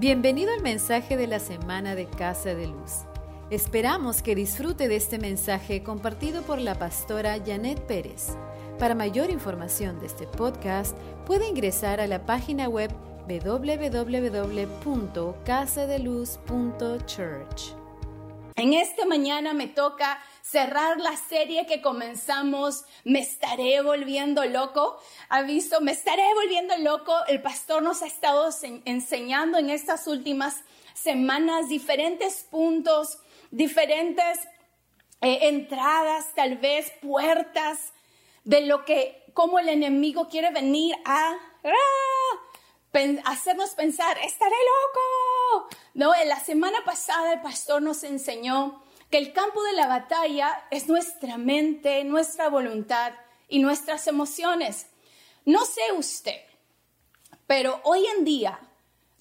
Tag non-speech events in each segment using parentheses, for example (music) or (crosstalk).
Bienvenido al mensaje de la semana de Casa de Luz. Esperamos que disfrute de este mensaje compartido por la pastora Janet Pérez. Para mayor información de este podcast, puede ingresar a la página web www.casadeluz.church. En esta mañana me toca cerrar la serie que comenzamos, Me estaré volviendo loco. Ha visto, me estaré volviendo loco. El pastor nos ha estado enseñando en estas últimas semanas diferentes puntos, diferentes eh, entradas, tal vez puertas de lo que, cómo el enemigo quiere venir a ¡ah! Hacernos pensar, estaré loco. No, en la semana pasada el pastor nos enseñó que el campo de la batalla es nuestra mente, nuestra voluntad y nuestras emociones. No sé usted, pero hoy en día,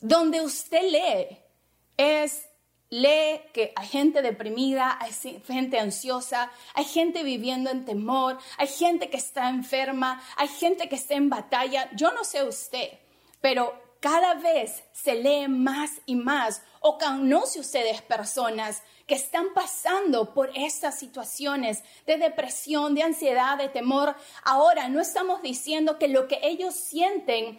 donde usted lee, es lee que hay gente deprimida, hay gente ansiosa, hay gente viviendo en temor, hay gente que está enferma, hay gente que está en batalla. Yo no sé usted, pero cada vez se lee más y más o conoce ustedes personas que están pasando por estas situaciones de depresión, de ansiedad, de temor. Ahora, no estamos diciendo que lo que ellos sienten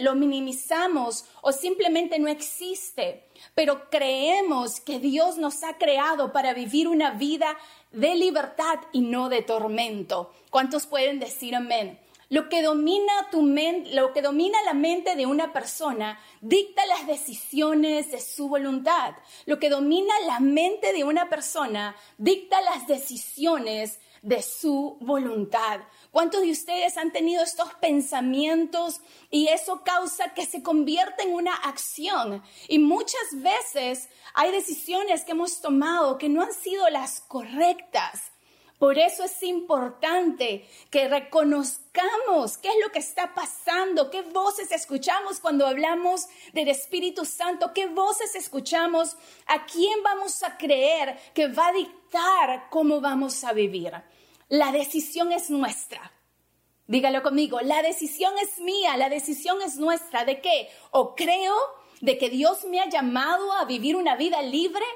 lo minimizamos o simplemente no existe, pero creemos que Dios nos ha creado para vivir una vida de libertad y no de tormento. ¿Cuántos pueden decir amén? Lo que domina tu lo que domina la mente de una persona dicta las decisiones de su voluntad. Lo que domina la mente de una persona dicta las decisiones de su voluntad. ¿Cuántos de ustedes han tenido estos pensamientos y eso causa que se convierta en una acción? Y muchas veces hay decisiones que hemos tomado que no han sido las correctas. Por eso es importante que reconozcamos qué es lo que está pasando, qué voces escuchamos cuando hablamos del Espíritu Santo, qué voces escuchamos, a quién vamos a creer que va a dictar cómo vamos a vivir. La decisión es nuestra. Dígalo conmigo, la decisión es mía, la decisión es nuestra. ¿De qué? O creo de que Dios me ha llamado a vivir una vida libre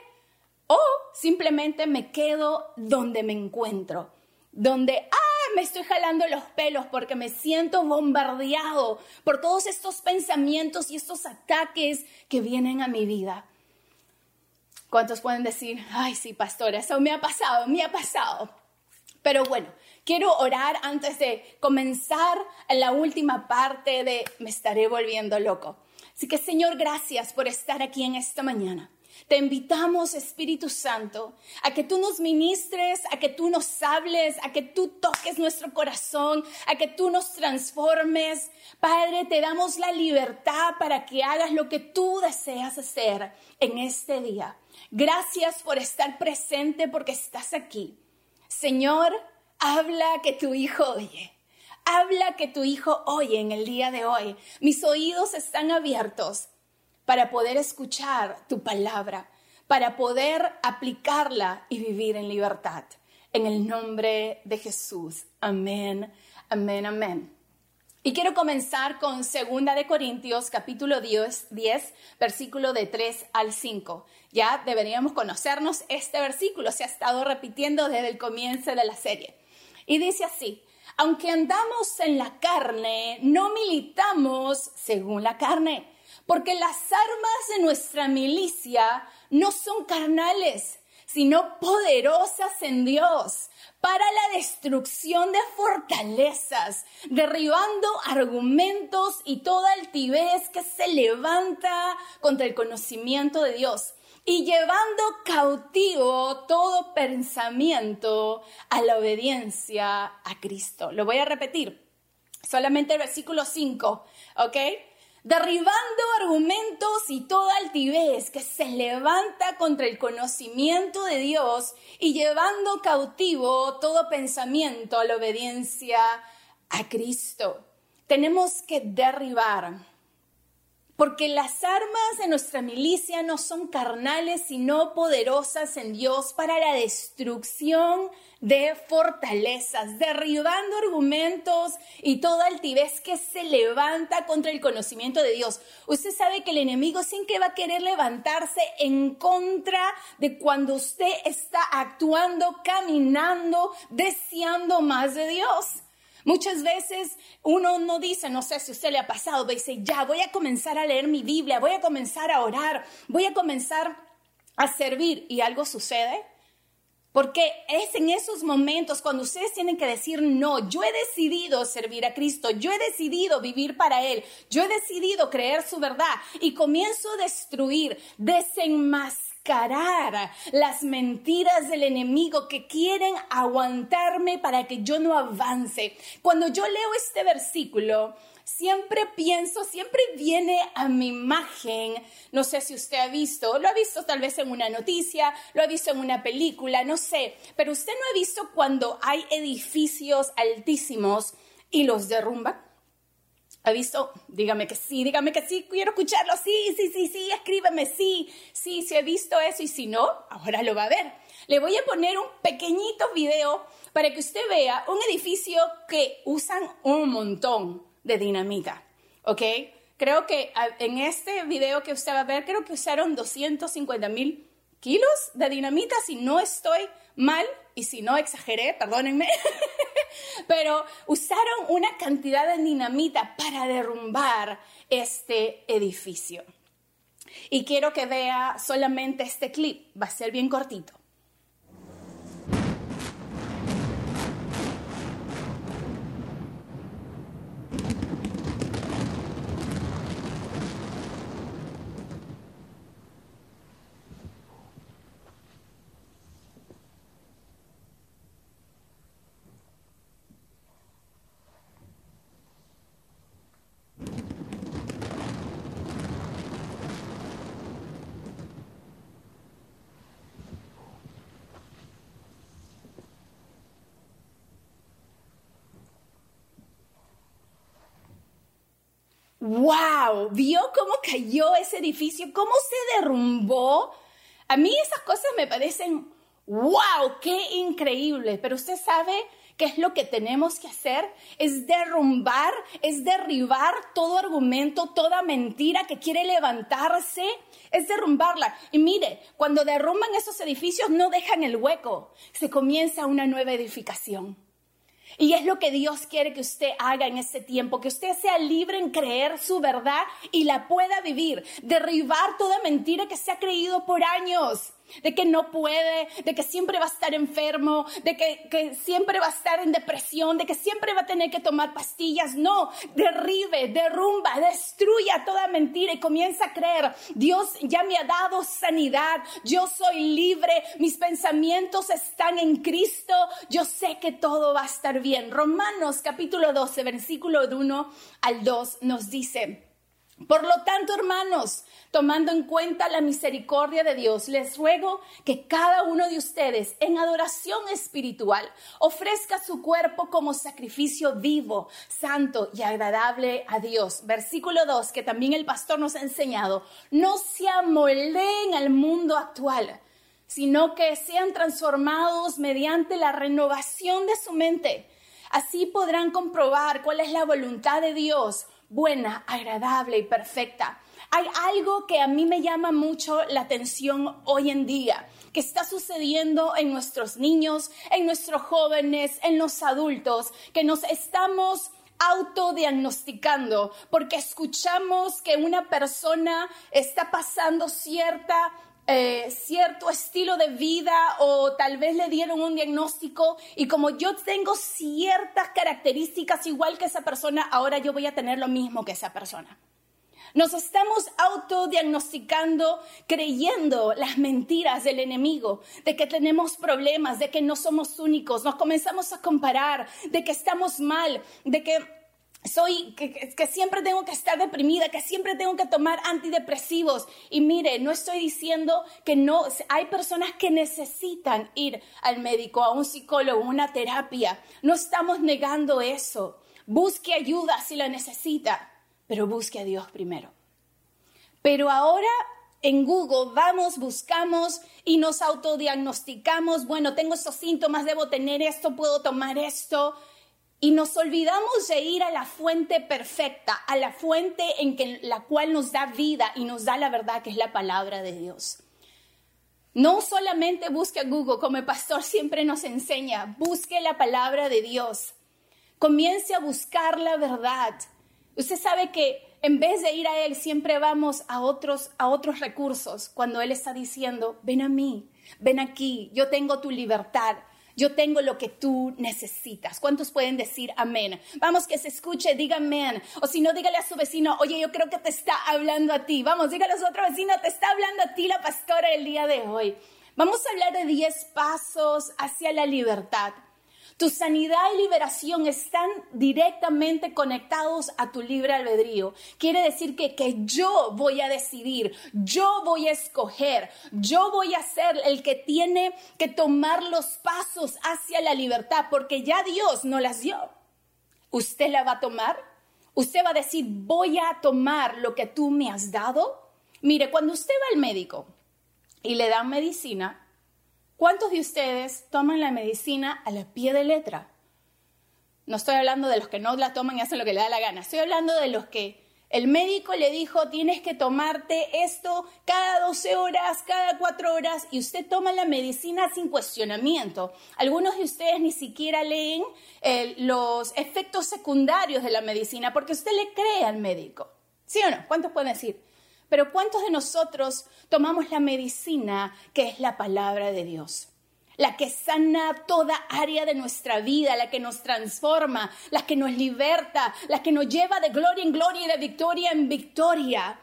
o simplemente me quedo donde me encuentro, donde, ah, me estoy jalando los pelos porque me siento bombardeado por todos estos pensamientos y estos ataques que vienen a mi vida. ¿Cuántos pueden decir, ay, sí, pastora, eso me ha pasado, me ha pasado? Pero bueno, quiero orar antes de comenzar la última parte de me estaré volviendo loco. Así que Señor, gracias por estar aquí en esta mañana. Te invitamos, Espíritu Santo, a que tú nos ministres, a que tú nos hables, a que tú toques nuestro corazón, a que tú nos transformes. Padre, te damos la libertad para que hagas lo que tú deseas hacer en este día. Gracias por estar presente porque estás aquí. Señor, habla que tu hijo oye. Habla que tu hijo oye en el día de hoy. Mis oídos están abiertos para poder escuchar tu palabra, para poder aplicarla y vivir en libertad. En el nombre de Jesús. Amén, amén, amén. Y quiero comenzar con 2 de Corintios capítulo 10, 10, versículo de 3 al 5. Ya deberíamos conocernos este versículo, se ha estado repitiendo desde el comienzo de la serie. Y dice así, aunque andamos en la carne, no militamos según la carne porque las armas de nuestra milicia no son carnales, sino poderosas en Dios para la destrucción de fortalezas, derribando argumentos y toda altivez que se levanta contra el conocimiento de Dios y llevando cautivo todo pensamiento a la obediencia a Cristo. Lo voy a repetir, solamente el versículo 5, ¿ok? Derribando argumentos y toda altivez que se levanta contra el conocimiento de Dios y llevando cautivo todo pensamiento a la obediencia a Cristo. Tenemos que derribar Porque las armas de nuestra milicia no son carnales, sino poderosas en Dios para la destrucción de fortalezas, derribando argumentos y toda altivez que se levanta contra el conocimiento de Dios. Usted sabe que el enemigo siempre va a querer levantarse en contra de cuando usted está actuando, caminando, deseando más de Dios. Muchas veces uno no dice, no sé si usted le ha pasado, dice, ya voy a comenzar a leer mi Biblia, voy a comenzar a orar, voy a comenzar a servir y algo sucede. Porque es en esos momentos cuando ustedes tienen que decir, no, yo he decidido servir a Cristo, yo he decidido vivir para Él, yo he decidido creer su verdad y comienzo a destruir, desenmascarar las mentiras del enemigo que quieren aguantarme para que yo no avance. Cuando yo leo este versículo, siempre pienso, siempre viene a mi imagen, no sé si usted ha visto, lo ha visto tal vez en una noticia, lo ha visto en una película, no sé, pero usted no ha visto cuando hay edificios altísimos y los derrumban. ¿Ha visto? Dígame que sí, dígame que sí, quiero escucharlo. Sí, sí, sí, sí, escríbeme, sí, sí, si he visto eso y si no, ahora lo va a ver. Le voy a poner un pequeñito video para que usted vea un edificio que usan un montón de dinamita, ¿ok? Creo que en este video que usted va a ver, creo que usaron 250 mil kilos de dinamita, si no estoy mal y si no exageré, perdónenme. (laughs) pero usaron una cantidad de dinamita para derrumbar este edificio. Y quiero que vea solamente este clip, va a ser bien cortito. Wow, vio cómo cayó ese edificio, cómo se derrumbó. A mí esas cosas me parecen, wow, qué increíble, pero usted sabe qué es lo que tenemos que hacer, es derrumbar, es derribar todo argumento, toda mentira que quiere levantarse, es derrumbarla. Y mire, cuando derrumban esos edificios no dejan el hueco, se comienza una nueva edificación. Y es lo que Dios quiere que usted haga en este tiempo, que usted sea libre en creer su verdad y la pueda vivir, derribar toda mentira que se ha creído por años de que no puede, de que siempre va a estar enfermo, de que, siempre va a estar en depresión, de que siempre va a tener que tomar pastillas. No, derribe, derrumba, destruya toda mentira y comienza a creer, Dios ya me ha dado sanidad, yo soy libre, mis pensamientos están en Cristo, yo sé que todo va a estar bien. Romanos capítulo 12, versículo 1 al 2 nos dice, por lo tanto, hermanos, tomando en cuenta la misericordia de Dios, les ruego que cada uno de ustedes en adoración espiritual ofrezca su cuerpo como sacrificio vivo, santo y agradable a Dios. Versículo 2, que también el pastor nos ha enseñado, no se amoldeen al mundo actual, sino que sean transformados mediante la renovación de su mente. Así podrán comprobar cuál es la voluntad de Dios buena, agradable y perfecta. Hay algo que a mí me llama mucho la atención hoy en día, que está sucediendo en nuestros niños, en nuestros jóvenes, en los adultos, que nos estamos autodiagnosticando porque escuchamos que una persona está pasando cierta eh, cierto estilo de vida o tal vez le dieron un diagnóstico y como yo tengo ciertas características igual que esa persona, ahora yo voy a tener lo mismo que esa persona. Nos estamos autodiagnosticando creyendo las mentiras del enemigo, de que tenemos problemas, de que no somos únicos, nos comenzamos a comparar, de que estamos mal, de que soy, que, siempre tengo que estar deprimida, que siempre tengo que tomar antidepresivos. Y mire, no estoy diciendo que no, hay personas que necesitan ir al médico, a un psicólogo, una terapia. No estamos negando eso. Busque ayuda si la necesita, pero busque a Dios primero. Pero ahora en Google vamos, buscamos y nos autodiagnosticamos, bueno, tengo estos síntomas, debo tener esto, puedo tomar esto. Y nos olvidamos de ir a la fuente perfecta, a la fuente en que, la cual nos da vida y nos da la verdad, que es la palabra de Dios. No solamente busque a Google, como el pastor siempre nos enseña, busque la palabra de Dios. Comience a buscar la verdad. Usted sabe que en vez de ir a Él, siempre vamos a otros, a otros recursos cuando Él está diciendo, ven a mí, ven aquí, yo tengo tu libertad. Yo tengo lo que tú necesitas. ¿Cuántos pueden decir amén? Vamos, que se escuche, diga amén. O si no, dígale a su vecino, oye, yo creo que te está hablando a ti. Vamos, dígale a su otro vecino, te está hablando a ti la pastora el día de hoy. Vamos a hablar de 10 pasos hacia la libertad. Tu sanidad y liberación están directamente conectados a tu libre albedrío. Quiere decir que, que yo voy a decidir, yo voy a escoger, yo voy a ser el que tiene que tomar los pasos hacia la libertad, porque ya Dios no las dio. ¿Usted la va a tomar? ¿Usted va a decir, voy a tomar lo que tú me has dado? Mire, cuando usted va al médico y le dan medicina, ¿Cuántos de ustedes toman la medicina a la pie de letra? No estoy hablando de los que no la toman y hacen lo que le da la gana. Estoy hablando de los que el médico le dijo tienes que tomarte esto cada 12 horas, cada 4 horas y usted toma la medicina sin cuestionamiento. Algunos de ustedes ni siquiera leen eh, los efectos secundarios de la medicina porque usted le cree al médico. ¿Sí o no? ¿Cuántos pueden decir? Pero ¿cuántos de nosotros tomamos la medicina que es la palabra de Dios? La que sana toda área de nuestra vida, la que nos transforma, la que nos liberta, la que nos lleva de gloria en gloria y de victoria en victoria.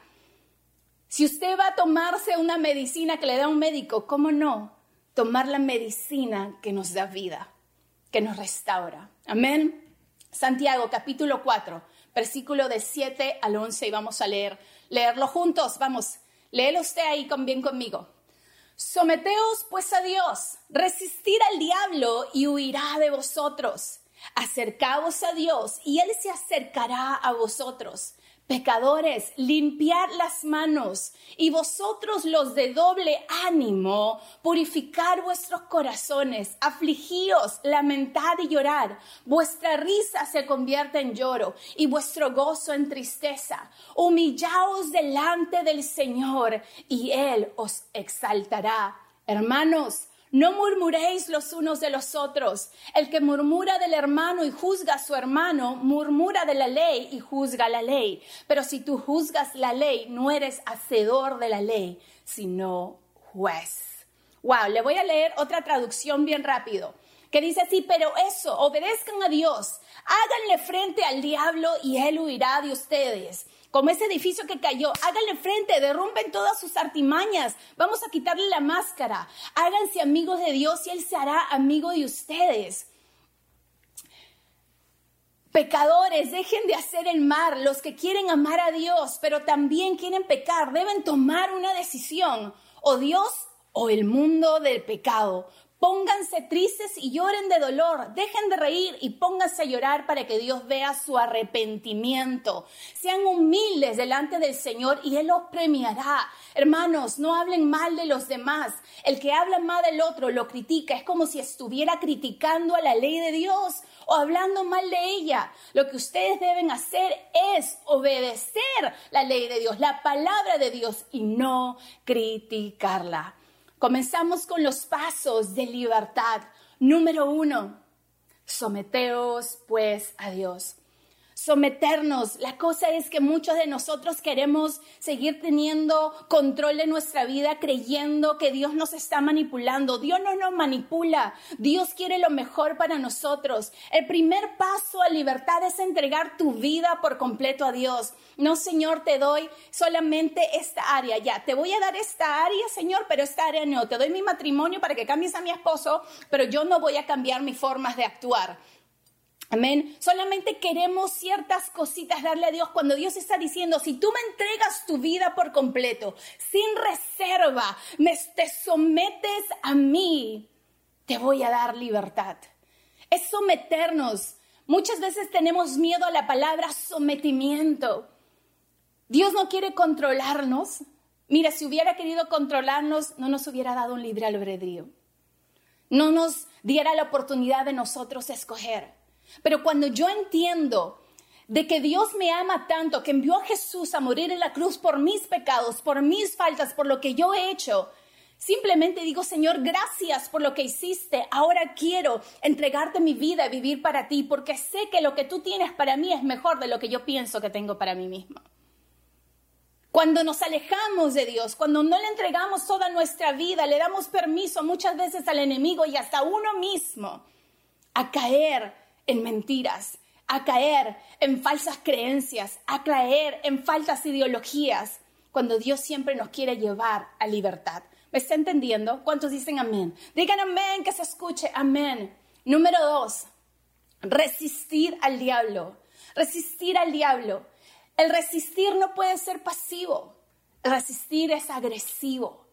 Si usted va a tomarse una medicina que le da un médico, ¿cómo no? Tomar la medicina que nos da vida, que nos restaura. Amén. Santiago capítulo 4, versículo de 7 al 11 y vamos a leer leerlo juntos. Vamos, léelo usted ahí con, bien conmigo. Someteos pues a Dios, resistir al diablo y huirá de vosotros. Acercaos a Dios y Él se acercará a vosotros. Pecadores, limpiad las manos y vosotros los de doble ánimo, purificar vuestros corazones, afligíos, lamentad y llorar. Vuestra risa se convierte en lloro y vuestro gozo en tristeza. Humillaos delante del Señor y Él os exaltará. Hermanos, no murmuréis los unos de los otros. El que murmura del hermano y juzga a su hermano, murmura de la ley y juzga la ley. Pero si tú juzgas la ley, no eres hacedor de la ley, sino juez. Wow, le voy a leer otra traducción bien rápido que dice así, pero eso, obedezcan a Dios, háganle frente al diablo y él huirá de ustedes como ese edificio que cayó. Háganle frente, derrumben todas sus artimañas. Vamos a quitarle la máscara. Háganse amigos de Dios y Él se hará amigo de ustedes. Pecadores, dejen de hacer el mal. Los que quieren amar a Dios, pero también quieren pecar, deben tomar una decisión. O Dios o el mundo del pecado. Pónganse tristes y lloren de dolor. Dejen de reír y pónganse a llorar para que Dios vea su arrepentimiento. Sean humildes delante del Señor y Él los premiará. Hermanos, no hablen mal de los demás. El que habla mal del otro lo critica. Es como si estuviera criticando a la ley de Dios o hablando mal de ella. Lo que ustedes deben hacer es obedecer la ley de Dios, la palabra de Dios y no criticarla. Comenzamos con los pasos de libertad. Número uno, someteos pues a Dios someternos. La cosa es que muchos de nosotros queremos seguir teniendo control de nuestra vida creyendo que Dios nos está manipulando. Dios no nos manipula. Dios quiere lo mejor para nosotros. El primer paso a libertad es entregar tu vida por completo a Dios. No, Señor, te doy solamente esta área. Ya, te voy a dar esta área, Señor, pero esta área no. Te doy mi matrimonio para que cambies a mi esposo, pero yo no voy a cambiar mis formas de actuar. Amén. Solamente queremos ciertas cositas darle a Dios cuando Dios está diciendo, si tú me entregas tu vida por completo, sin reserva, me, te sometes a mí, te voy a dar libertad. Es someternos. Muchas veces tenemos miedo a la palabra sometimiento. Dios no quiere controlarnos. Mira, si hubiera querido controlarnos, no nos hubiera dado un libre albedrío. No nos diera la oportunidad de nosotros escoger. Pero cuando yo entiendo de que Dios me ama tanto, que envió a Jesús a morir en la cruz por mis pecados, por mis faltas, por lo que yo he hecho, Simplemente digo, Señor, gracias por lo que hiciste. Ahora quiero entregarte mi vida y vivir para ti, porque sé que lo que tú tienes para mí es mejor de lo que yo pienso que tengo para mí mismo. Cuando nos alejamos de Dios, cuando no le entregamos toda nuestra vida, le damos permiso muchas veces al enemigo y hasta a uno mismo a caer en mentiras, a caer en falsas creencias, a caer en falsas ideologías, cuando Dios siempre nos quiere llevar a libertad. ¿Me está entendiendo? ¿Cuántos dicen amén? Digan amén, que se escuche, amén. Número dos, resistir al diablo. Resistir al diablo. El resistir no puede ser pasivo. resistir es agresivo.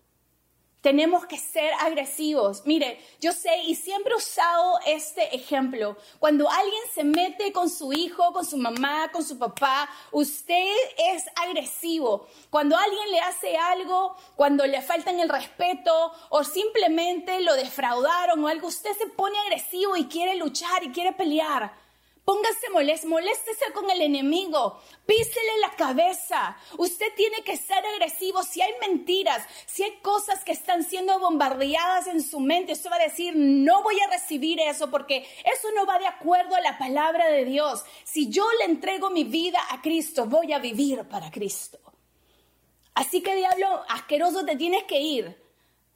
Tenemos que ser agresivos. Mire, yo sé y siempre he usado este ejemplo. Cuando alguien se mete con su hijo, con su mamá, con su papá, usted es agresivo. Cuando alguien le hace algo, cuando le faltan el respeto o simplemente lo defraudaron o algo, usted se pone agresivo y quiere luchar y quiere pelear. Póngase molesto, moléstese con el enemigo, písele la cabeza. Usted tiene que ser agresivo. Si hay mentiras, si hay cosas que están siendo bombardeadas en su mente, usted va a decir, no voy a recibir eso porque eso no va de acuerdo a la palabra de Dios. Si yo le entrego mi vida a Cristo, voy a vivir para Cristo. Así que diablo asqueroso te tienes que ir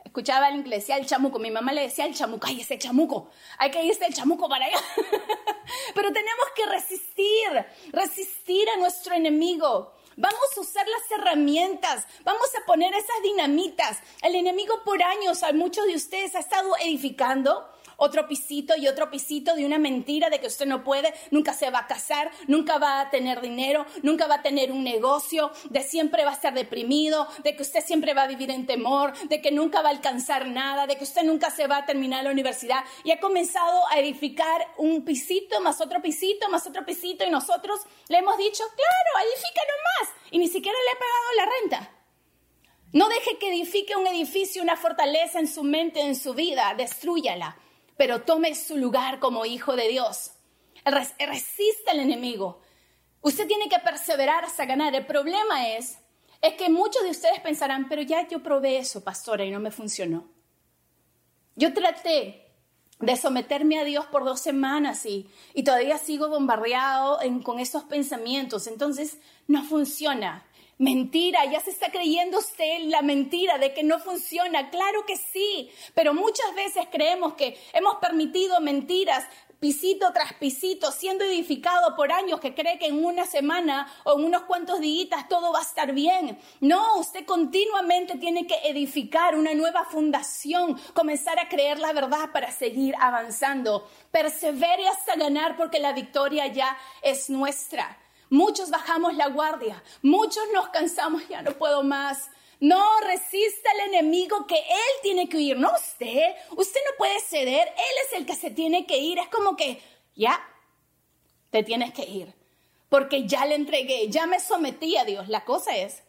escuchaba el inglés, decía el chamuco, mi mamá le decía el chamuco, ay, ese chamuco, hay que irse el chamuco para allá. (laughs) Pero tenemos que resistir, resistir a nuestro enemigo. Vamos a usar las herramientas, vamos a poner esas dinamitas. El enemigo por años, a muchos de ustedes ha estado edificando otro pisito y otro pisito de una mentira de que usted no puede, nunca se va a casar, nunca va a tener dinero, nunca va a tener un negocio, de siempre va a estar deprimido, de que usted siempre va a vivir en temor, de que nunca va a alcanzar nada, de que usted nunca se va a terminar la universidad. Y ha comenzado a edificar un pisito más otro pisito más otro pisito y nosotros le hemos dicho, claro, edifica nomás y ni siquiera le ha pagado la renta. No deje que edifique un edificio, una fortaleza en su mente, en su vida, destruyala pero tome su lugar como hijo de Dios. Resista al enemigo. Usted tiene que perseverar hasta ganar. El problema es, es que muchos de ustedes pensarán, pero ya yo probé eso, pastora, y no me funcionó. Yo traté de someterme a Dios por dos semanas y, y todavía sigo bombardeado con esos pensamientos. Entonces, no funciona. Mentira, ya se está creyendo usted la mentira de que no funciona. Claro que sí, pero muchas veces creemos que hemos permitido mentiras pisito tras pisito, siendo edificado por años que cree que en una semana o en unos cuantos días todo va a estar bien. No, usted continuamente tiene que edificar una nueva fundación, comenzar a creer la verdad para seguir avanzando. Persevere hasta ganar porque la victoria ya es nuestra. Muchos bajamos la guardia, muchos nos cansamos, ya no puedo más. No resista al enemigo que él tiene que huir, no usted. Usted no puede ceder, él es el que se tiene que ir. Es como que, ya, te tienes que ir. Porque ya le entregué, ya me sometí a Dios. La cosa es,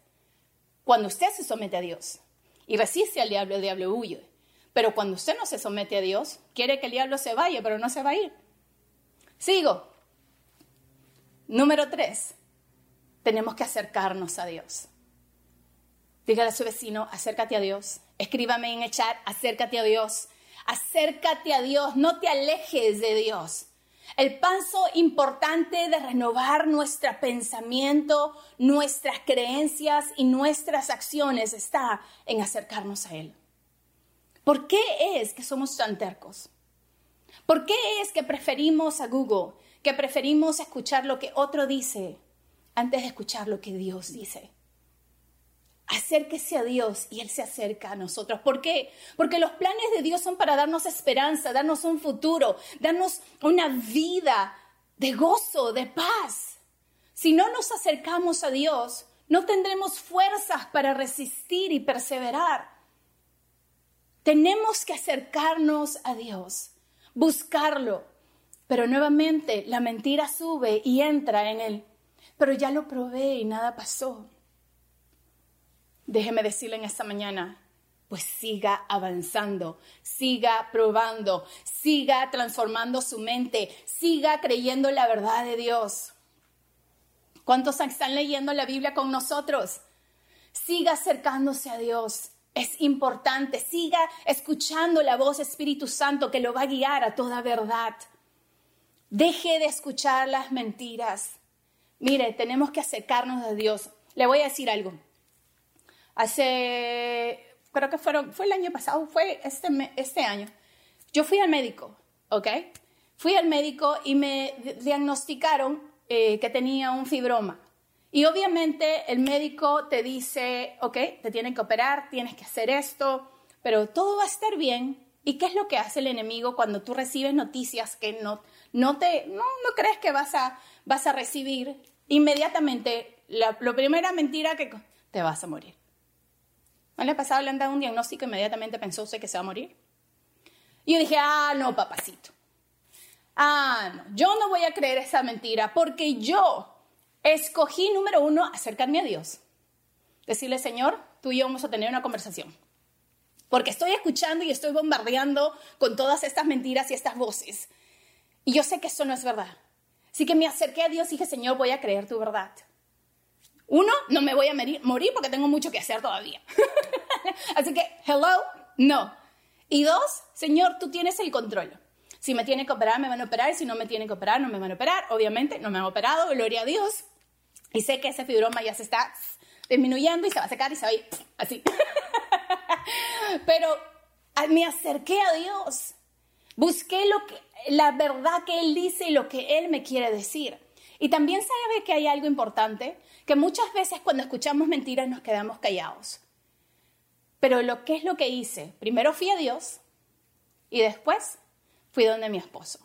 cuando usted se somete a Dios y resiste al diablo, el diablo huye. Pero cuando usted no se somete a Dios, quiere que el diablo se vaya, pero no se va a ir. Sigo. Número tres, tenemos que acercarnos a Dios. Dígale a su vecino, acércate a Dios. Escríbame en el chat, acércate a Dios. Acércate a Dios, no te alejes de Dios. El paso importante de renovar nuestro pensamiento, nuestras creencias y nuestras acciones está en acercarnos a Él. ¿Por qué es que somos tan tercos? ¿Por qué es que preferimos a Google que preferimos escuchar lo que otro dice antes de escuchar lo que Dios dice. Acérquese a Dios y Él se acerca a nosotros. ¿Por qué? Porque los planes de Dios son para darnos esperanza, darnos un futuro, darnos una vida de gozo, de paz. Si no nos acercamos a Dios, no tendremos fuerzas para resistir y perseverar. Tenemos que acercarnos a Dios, buscarlo, pero nuevamente la mentira sube y entra en él. Pero ya lo probé y nada pasó. déjeme decirle en esta mañana, pues siga avanzando, siga probando, siga transformando su mente, siga creyendo la verdad de Dios. ¿Cuántos están leyendo la Biblia con nosotros? Siga acercándose a Dios. Es importante, siga escuchando la voz Espíritu Santo que lo va a guiar a toda verdad. Deje de escuchar las mentiras. Mire, tenemos que acercarnos a Dios. Le voy a decir algo. Hace creo que fueron, fue el año pasado, fue este, este año. Yo fui al médico, ¿ok? Fui al médico y me diagnosticaron eh, que tenía un fibroma. Y obviamente el médico te dice, ok, te tienen que operar, tienes que hacer esto, pero todo va a estar bien. ¿Y qué es lo que hace el enemigo cuando tú recibes noticias que no, no, te, no, no crees que vas a, vas a recibir? Inmediatamente, la, la primera mentira que te vas a morir. ¿No le pasado le han dado un diagnóstico inmediatamente pensó usted que se va a morir? Y yo dije, ah, no, papacito. Ah, no, yo no voy a creer esa mentira porque yo escogí, número uno, acercarme a Dios. Decirle, Señor, tú y yo vamos a tener una conversación. Porque estoy escuchando y estoy bombardeando con todas estas mentiras y estas voces. Y yo sé que eso no es verdad. Así que me acerqué a Dios y dije, Señor, voy a creer tu verdad. Uno, no me voy a morir porque tengo mucho que hacer todavía. (laughs) Así que, hello, no. Y dos, Señor, tú tienes el control. Si me tiene que operar, me van a operar. Si no me tiene que operar, no me van a operar. Obviamente, no me han operado, gloria a Dios. Y sé que ese fibroma ya se está disminuyendo y se va a secar y se va a ir así. (laughs) Pero me acerqué a Dios. Busqué lo que, la verdad que Él dice y lo que Él me quiere decir. Y también sabe que hay algo importante, que muchas veces cuando escuchamos mentiras nos quedamos callados. Pero lo que es lo que hice, primero fui a Dios y después fui donde mi esposo.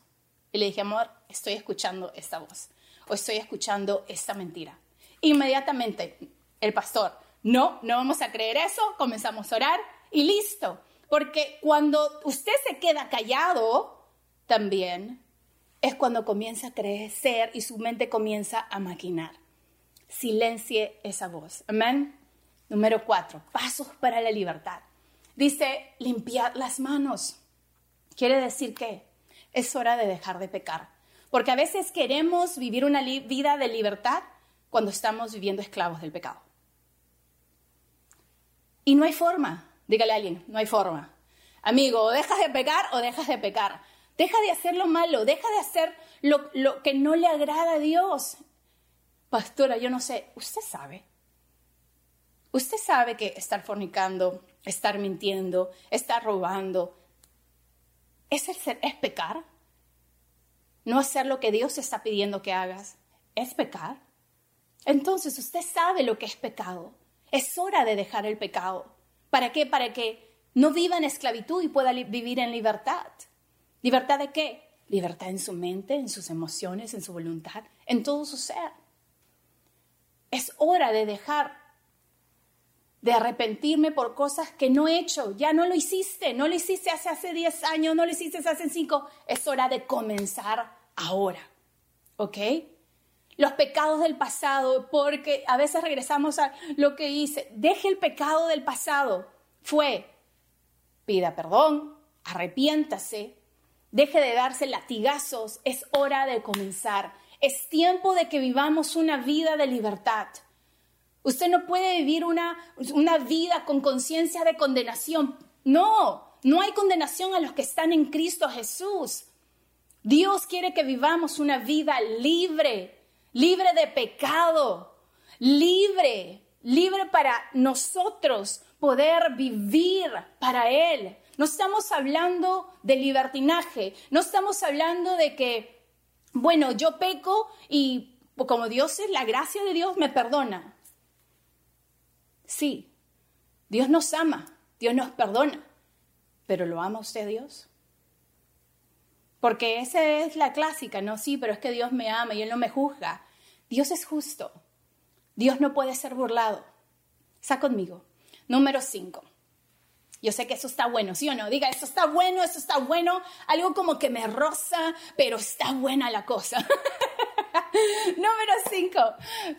Y le dije, amor, estoy escuchando esta voz o estoy escuchando esta mentira. Inmediatamente el pastor, no, no vamos a creer eso, comenzamos a orar y listo. Porque cuando usted se queda callado, también es cuando comienza a crecer y su mente comienza a maquinar. Silencie esa voz. Amén. Número cuatro, pasos para la libertad. Dice, limpiar las manos. Quiere decir que es hora de dejar de pecar. Porque a veces queremos vivir una vida de libertad cuando estamos viviendo esclavos del pecado. Y no hay forma, dígale a alguien, no hay forma. Amigo, o dejas de pecar o dejas de pecar. Deja de hacer lo malo, deja de hacer lo, que no le agrada a Dios. Pastora, yo no sé, usted sabe. Usted sabe que estar fornicando, estar mintiendo, estar robando, ¿es, es pecar? No hacer lo que Dios está pidiendo que hagas, ¿es pecar? Entonces usted sabe lo que es pecado. Es hora de dejar el pecado. ¿Para qué? Para que no viva en esclavitud y pueda vivir en libertad. ¿Libertad de qué? Libertad en su mente, en sus emociones, en su voluntad, en todo su ser. Es hora de dejar de arrepentirme por cosas que no he hecho. Ya no lo hiciste, no lo hiciste hace, hace 10 años, no lo hiciste hace 5. Es hora de comenzar ahora. ¿Ok? Los pecados del pasado, porque a veces regresamos a lo que hice. Deje el pecado del pasado. Fue, pida perdón, arrepiéntase, Deje de darse latigazos, es hora de comenzar. Es tiempo de que vivamos una vida de libertad. Usted no puede vivir una, una vida con conciencia de condenación. No, no hay condenación a los que están en Cristo Jesús. Dios quiere que vivamos una vida libre, libre de pecado, libre, libre para nosotros poder vivir para Él. No estamos hablando de libertinaje, no estamos hablando de que, bueno, yo peco y como Dios es la gracia de Dios, me perdona. Sí, Dios nos ama, Dios nos perdona, pero ¿lo ama usted Dios? Porque esa es la clásica, ¿no? Sí, pero es que Dios me ama y Él no me juzga. Dios es justo. Dios no puede ser burlado. Está conmigo. Número 5. Yo sé que eso está bueno, ¿sí o no? Diga, eso está bueno, eso está bueno. Algo como que me roza, pero está buena la cosa. (laughs) Número cinco,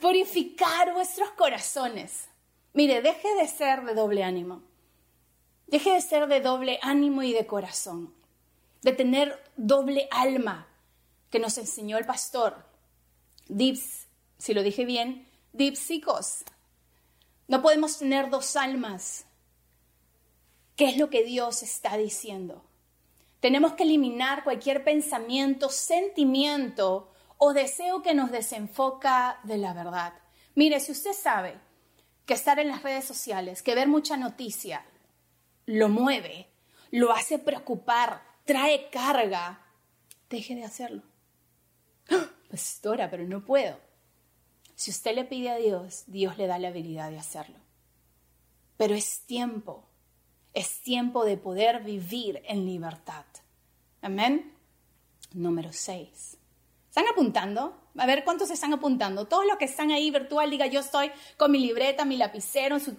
purificar vuestros corazones. Mire, deje de ser de doble ánimo. Deje de ser de doble ánimo y de corazón. De tener doble alma que nos enseñó el pastor. Dips, si lo dije bien, dipsicos. No podemos tener dos almas. ¿Qué es lo que Dios está diciendo? Tenemos que eliminar cualquier pensamiento, sentimiento o deseo que nos desenfoca de la verdad. Mire, si usted sabe que estar en las redes sociales, que ver mucha noticia, lo mueve, lo hace preocupar, trae carga, deje de hacerlo. ¡Ah! Pastora, pero no puedo. Si usted le pide a Dios, Dios le da la habilidad de hacerlo. Pero es tiempo es tiempo de poder vivir en libertad. Amén. Número 6. ¿Están apuntando? A ver cuántos están apuntando. Todos los que están ahí virtual, diga yo estoy con mi libreta, mi lapicero, su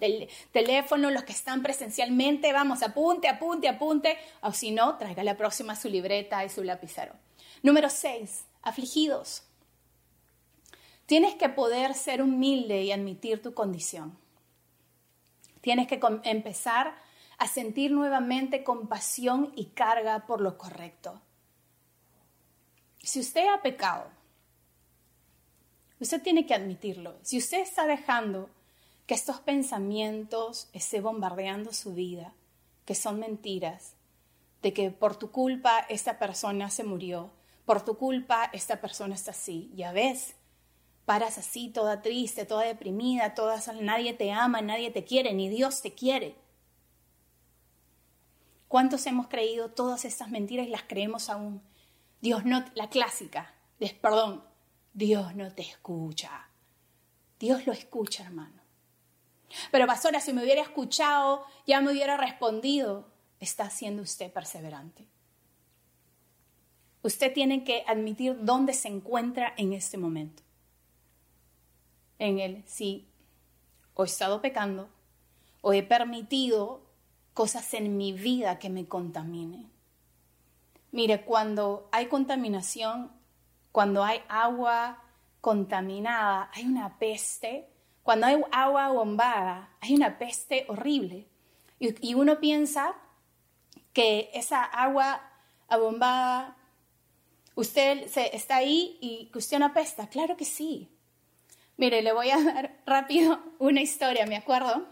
teléfono, los que están presencialmente, vamos, apunte, apunte, apunte. O si no, traiga la próxima su libreta y su lapicero. Número 6. Afligidos. Tienes que poder ser humilde y admitir tu condición. Tienes que empezar a sentir nuevamente compasión y carga por lo correcto. Si usted ha pecado, usted tiene que admitirlo. Si usted está dejando que estos pensamientos estén bombardeando su vida, que son mentiras, de que por tu culpa esta persona se murió, por tu culpa esta persona está así, ya ves, paras así, toda triste, toda deprimida, toda, nadie te ama, nadie te quiere, ni Dios te quiere. ¿Cuántos hemos creído todas estas mentiras y las creemos aún? Dios no, la clásica, perdón, Dios no te escucha. Dios lo escucha, hermano. Pero pastora, si me hubiera escuchado, ya me hubiera respondido. Está siendo usted perseverante. Usted tiene que admitir dónde se encuentra en este momento. En el sí, o he estado pecando, o he permitido cosas en mi vida que me contaminen. Mire, cuando hay contaminación, cuando hay agua contaminada, hay una peste. Cuando hay agua bombada, hay una peste horrible. Y, uno piensa que esa agua abombada, usted se, está ahí y no apesta. Claro que sí. Mire, le voy a (laughs) dar rápido una historia, me acuerdo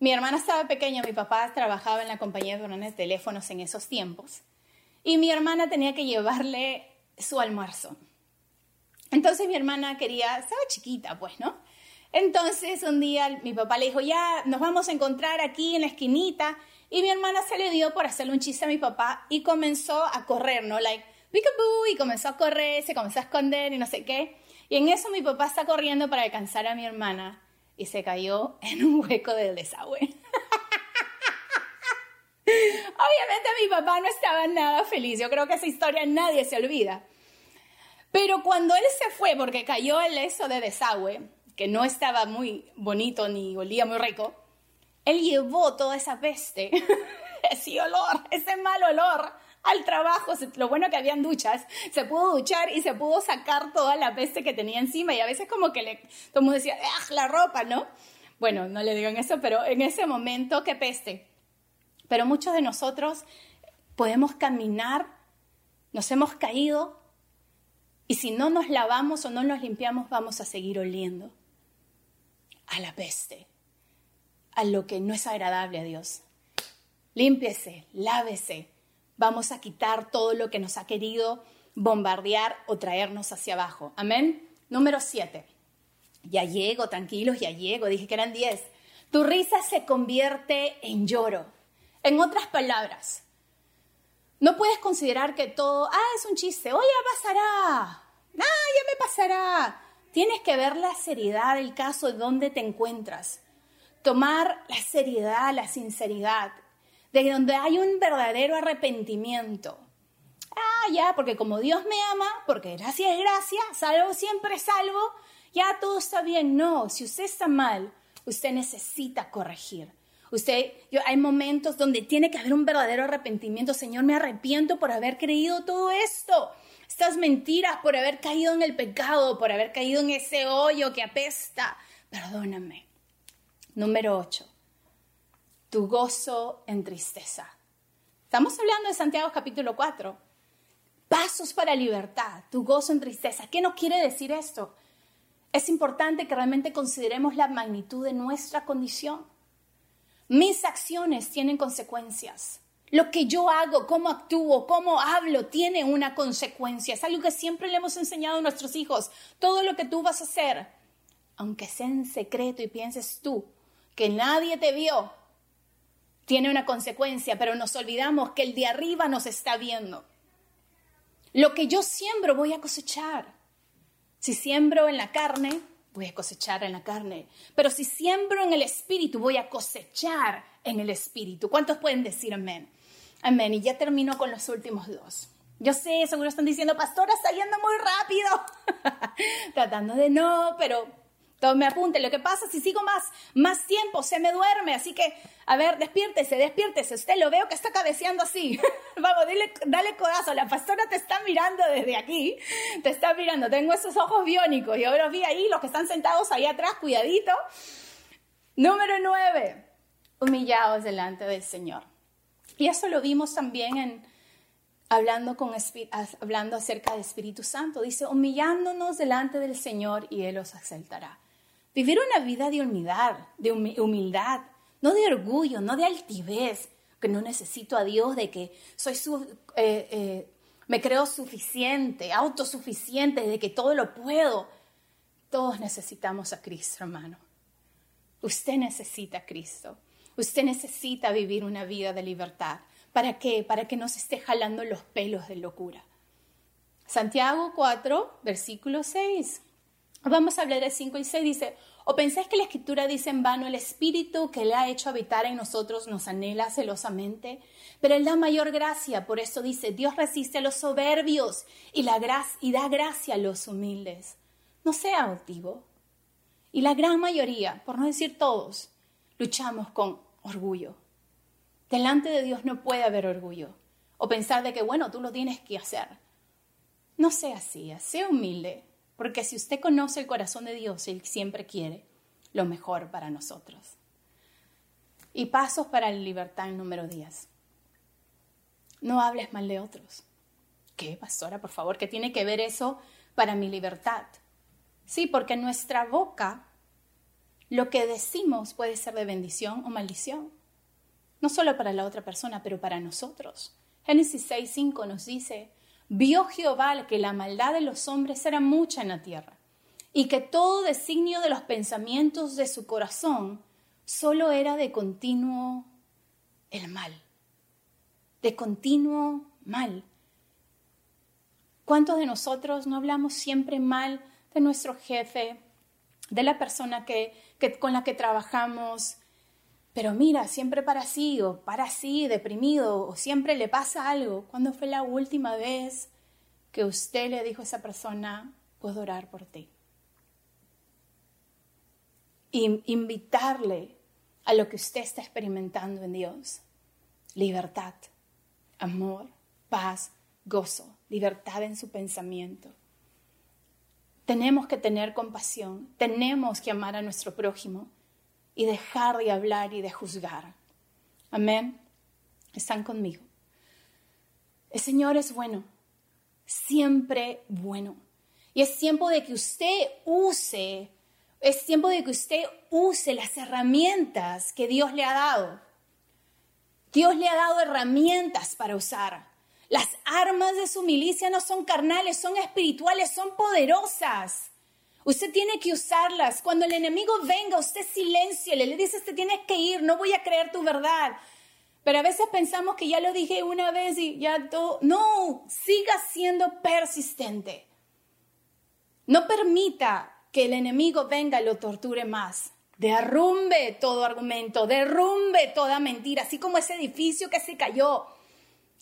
mi hermana estaba pequeña, mi papá trabajaba en la compañía de drones de teléfonos en esos tiempos y mi hermana tenía que llevarle su almuerzo. Entonces mi hermana quería, estaba chiquita pues, ¿no? Entonces un día mi papá le dijo, ya nos vamos a encontrar aquí en la esquinita y mi hermana se le dio por hacerle un chiste a mi papá y comenzó a correr, ¿no? Like, y comenzó a correr, se comenzó a esconder y no sé qué. Y en eso mi papá está corriendo para alcanzar a mi hermana y se cayó en un hueco del desagüe. (laughs) Obviamente mi papá no estaba nada feliz, yo creo que esa historia nadie se olvida. Pero cuando él se fue, porque cayó el eso de desagüe, que no estaba muy bonito ni olía muy rico, él llevó toda esa peste, (laughs) ese olor, ese mal olor al trabajo. Lo bueno que habían duchas, se pudo duchar y se pudo sacar toda la peste que tenía encima. Y a veces como que le, todo decía, ¡ah, la ropa, ¿no? Bueno, no le digan eso, pero en ese momento, qué peste. Pero muchos de nosotros podemos caminar, nos hemos caído y si no nos lavamos o no nos limpiamos vamos a seguir oliendo a la peste, a lo que no es agradable a Dios. Límpiese, lávese, vamos a quitar todo lo que nos ha querido bombardear o traernos hacia abajo. Amén. Número siete. Ya llego, tranquilos, ya llego. Dije que eran diez. Tu risa se convierte en lloro. En otras palabras, no puedes considerar que todo, ah, es un chiste, ya pasará, ah, ya me pasará. Tienes que ver la seriedad del caso de donde te encuentras. Tomar la seriedad, la sinceridad de donde hay un verdadero arrepentimiento. Ah, ya, porque como Dios me ama, porque gracia es gracia, salvo siempre salvo, ya todo está bien. No, si usted está mal, usted necesita corregir. Usted, yo, hay momentos donde tiene que haber un verdadero arrepentimiento. Señor, me arrepiento por haber creído todo esto. Estas mentiras, por haber caído en el pecado, por haber caído en ese hoyo que apesta. Perdóname. Número 8. Tu gozo en tristeza. Estamos hablando de Santiago capítulo 4. Pasos para libertad, tu gozo en tristeza. ¿Qué nos quiere decir esto? Es importante que realmente consideremos la magnitud de nuestra condición. Mis acciones tienen consecuencias. Lo que yo hago, cómo actúo, cómo hablo, tiene una consecuencia. Es algo que siempre le hemos enseñado a nuestros hijos. Todo lo que tú vas a hacer, aunque sea en secreto y pienses tú que nadie te vio, tiene una consecuencia, pero nos olvidamos que el de arriba nos está viendo. Lo que yo siembro voy a cosechar. Si siembro en la carne, voy a cosechar en la carne. Pero si siembro en el espíritu, voy a cosechar en el espíritu. ¿Cuántos pueden decir amén? Amén. Y ya termino con los últimos dos. Yo sé, seguro están diciendo, pastora, está yendo muy rápido. (laughs) Tratando de no, pero me apunte. Lo que pasa si sigo más, más tiempo, se me duerme. Así que, a ver, despiértese, despiértese. Usted lo veo que está cabeceando así. (laughs) Vamos, dile, dale codazo. La pastora te está mirando desde aquí. Te está mirando. Tengo esos ojos biónicos. Y ahora vi ahí los que están sentados ahí atrás, cuidadito. Número nueve. Humillados delante del Señor. Y eso lo vimos también en hablando, con, hablando acerca del Espíritu Santo. Dice, humillándonos delante del Señor y Él os exaltará. Vivir una vida de humildad, de humildad, no de orgullo, no de altivez, que no necesito a Dios, de que soy su, eh, eh, me creo suficiente, autosuficiente, de que todo lo puedo. Todos necesitamos a Cristo, hermano. Usted necesita a Cristo. Usted necesita vivir una vida de libertad. ¿Para qué? Para que no se esté jalando los pelos de locura. Santiago 4, versículo 6. Vamos a hablar de 5 y 6. Dice, ¿o pensáis que la escritura dice en vano el espíritu que le ha hecho habitar en nosotros nos anhela celosamente? Pero él da mayor gracia. Por eso dice, Dios resiste a los soberbios y, la y da gracia a los humildes. No sea altivo. Y la gran mayoría, por no decir todos, luchamos con orgullo. Delante de Dios no puede haber orgullo o pensar de que, bueno, tú lo tienes que hacer. No sea así, sea humilde, porque si usted conoce el corazón de Dios, Él siempre quiere lo mejor para nosotros. Y pasos para la libertad número 10. No hables mal de otros. ¿Qué, pastora, por favor? ¿Qué tiene que ver eso para mi libertad? Sí, porque en nuestra boca lo que decimos puede ser de bendición o maldición. No solo para la otra persona, pero para nosotros. Génesis 6.5 nos dice, vio Jehová que la maldad de los hombres era mucha en la tierra y que todo designio de los pensamientos de su corazón solo era de continuo el mal, de continuo mal. ¿Cuántos de nosotros no hablamos siempre mal de nuestro jefe, de la persona que, con la que trabajamos, pero mira, siempre para sí o para así, deprimido, o siempre le pasa algo. ¿Cuándo fue la última vez que usted le dijo a esa persona, puedo orar por ti? Y invitarle a lo que usted está experimentando en Dios. Libertad, amor, paz, gozo, libertad en su pensamiento. Tenemos que tener compasión, tenemos que amar a nuestro prójimo y dejar de hablar y de juzgar. Amén. Están conmigo. El Señor es bueno, siempre bueno. Y es tiempo de que usted use, es tiempo de que usted use las herramientas que Dios le ha dado. Dios le ha dado herramientas para usar. Las armas de su milicia no son carnales, son espirituales, son poderosas. Usted tiene que usarlas. Cuando el enemigo venga, usted silenciale, le dice, usted tienes que ir, no voy a creer tu verdad. Pero a veces pensamos que ya lo dije una vez y ya todo. No, siga siendo persistente. No permita que el enemigo venga y lo torture más. Derrumbe todo argumento, derrumbe toda mentira, así como ese edificio que se cayó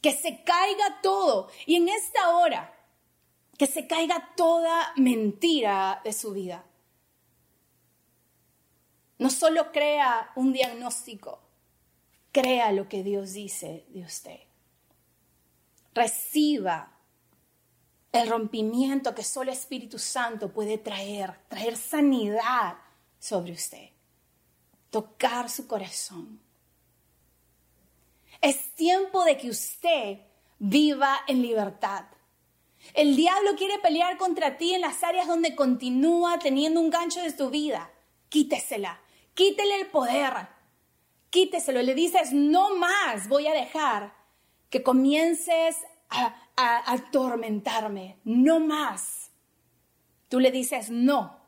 que se caiga todo. Y en esta hora, que se caiga toda mentira de su vida. No solo crea un diagnóstico, crea lo que Dios dice de usted. Reciba el rompimiento que solo Espíritu Santo puede traer, traer sanidad sobre usted. tocar su corazón. Es tiempo de que usted viva en libertad. El diablo quiere pelear contra ti en las áreas donde continúa teniendo un gancho de tu vida. Quítesela, quítele el poder, quíteselo. Le dices, no más voy a dejar que comiences a, a atormentarme, no más. Tú le dices, no,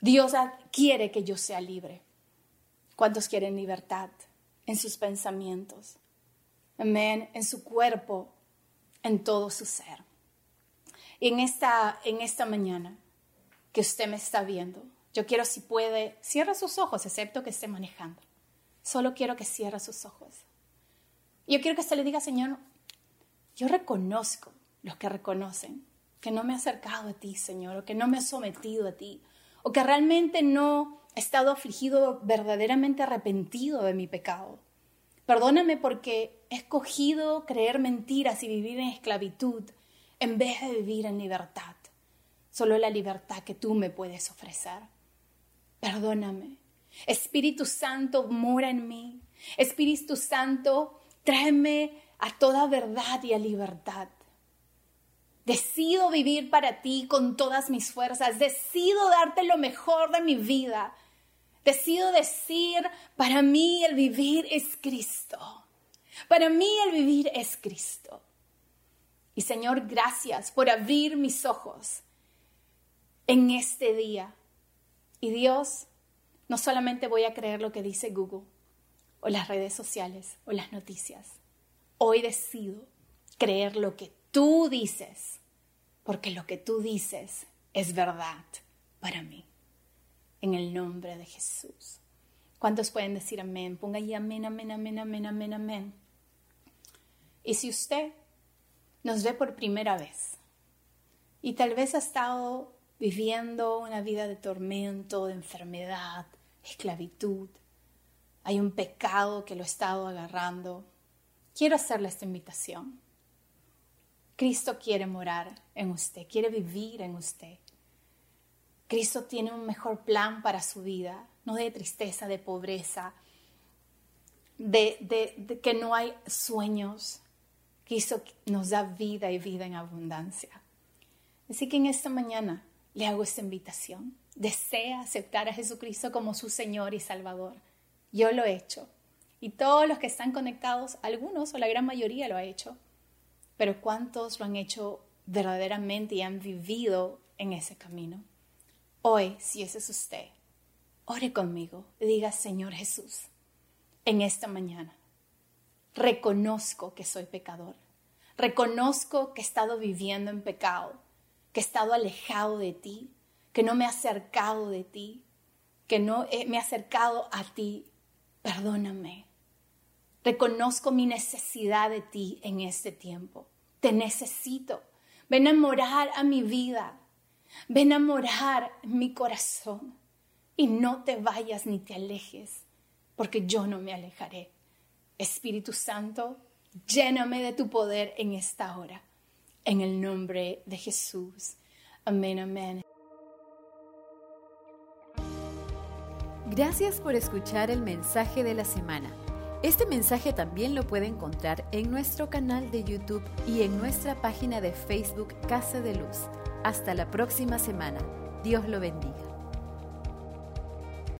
Dios quiere que yo sea libre. ¿Cuántos quieren libertad en sus pensamientos? Amén, en su cuerpo, en todo su ser. Y en esta, en esta mañana que usted me está viendo, yo quiero si puede, cierra sus ojos, excepto que esté manejando. Solo quiero que cierre sus ojos. Yo quiero que usted le diga, Señor, yo reconozco los que reconocen que no me he acercado a ti, Señor, o que no me he sometido a ti, o que realmente no he estado afligido, verdaderamente arrepentido de mi pecado. Perdóname porque he escogido creer mentiras y vivir en esclavitud en vez de vivir en libertad. Solo la libertad que tú me puedes ofrecer. Perdóname. Espíritu Santo, mora en mí. Espíritu Santo, tráeme a toda verdad y a libertad. Decido vivir para ti con todas mis fuerzas. Decido darte lo mejor de mi vida. Decido decir, para mí el vivir es Cristo. Para mí el vivir es Cristo. Y Señor, gracias por abrir mis ojos en este día. Y Dios, no solamente voy a creer lo que dice Google o las redes sociales o las noticias. Hoy decido creer lo que tú dices, porque lo que tú dices es verdad para mí. En el nombre de Jesús. ¿Cuántos pueden decir amén? Ponga ahí amén, amén, amén, amén, amén, amén. Y si usted nos ve por primera vez y tal vez ha estado viviendo una vida de tormento, de enfermedad, esclavitud, hay un pecado que lo ha estado agarrando, quiero hacerle esta invitación. Cristo quiere morar en usted, quiere vivir en usted. Cristo tiene un mejor plan para su vida, no de tristeza, de pobreza, de, de que no hay sueños. Cristo nos da vida y vida en abundancia. Así que en esta mañana le hago esta invitación. Desea aceptar a Jesucristo como su Señor y Salvador. Yo lo he hecho. Y todos los que están conectados, algunos o la gran mayoría lo ha hecho pero ¿cuántos lo han hecho verdaderamente y han vivido en ese camino? Hoy, si ese es usted, ore conmigo diga, Señor Jesús, en esta mañana, reconozco que soy pecador, reconozco que he estado viviendo en pecado, que he estado alejado de ti, que no me he acercado de ti, que no me he acercado a ti. Perdóname. Reconozco mi necesidad de ti en este tiempo. Te necesito. Ven a morar a mi vida. Ven a morar mi corazón. Y no te vayas ni te alejes, porque yo no me alejaré. Espíritu Santo, lléname de tu poder en esta hora. En el nombre de Jesús. Amén, amén. Gracias por escuchar el mensaje de la semana. Este mensaje también lo puede encontrar en nuestro canal de YouTube y en nuestra página de Facebook Casa de Luz. Hasta la próxima semana. Dios lo bendiga.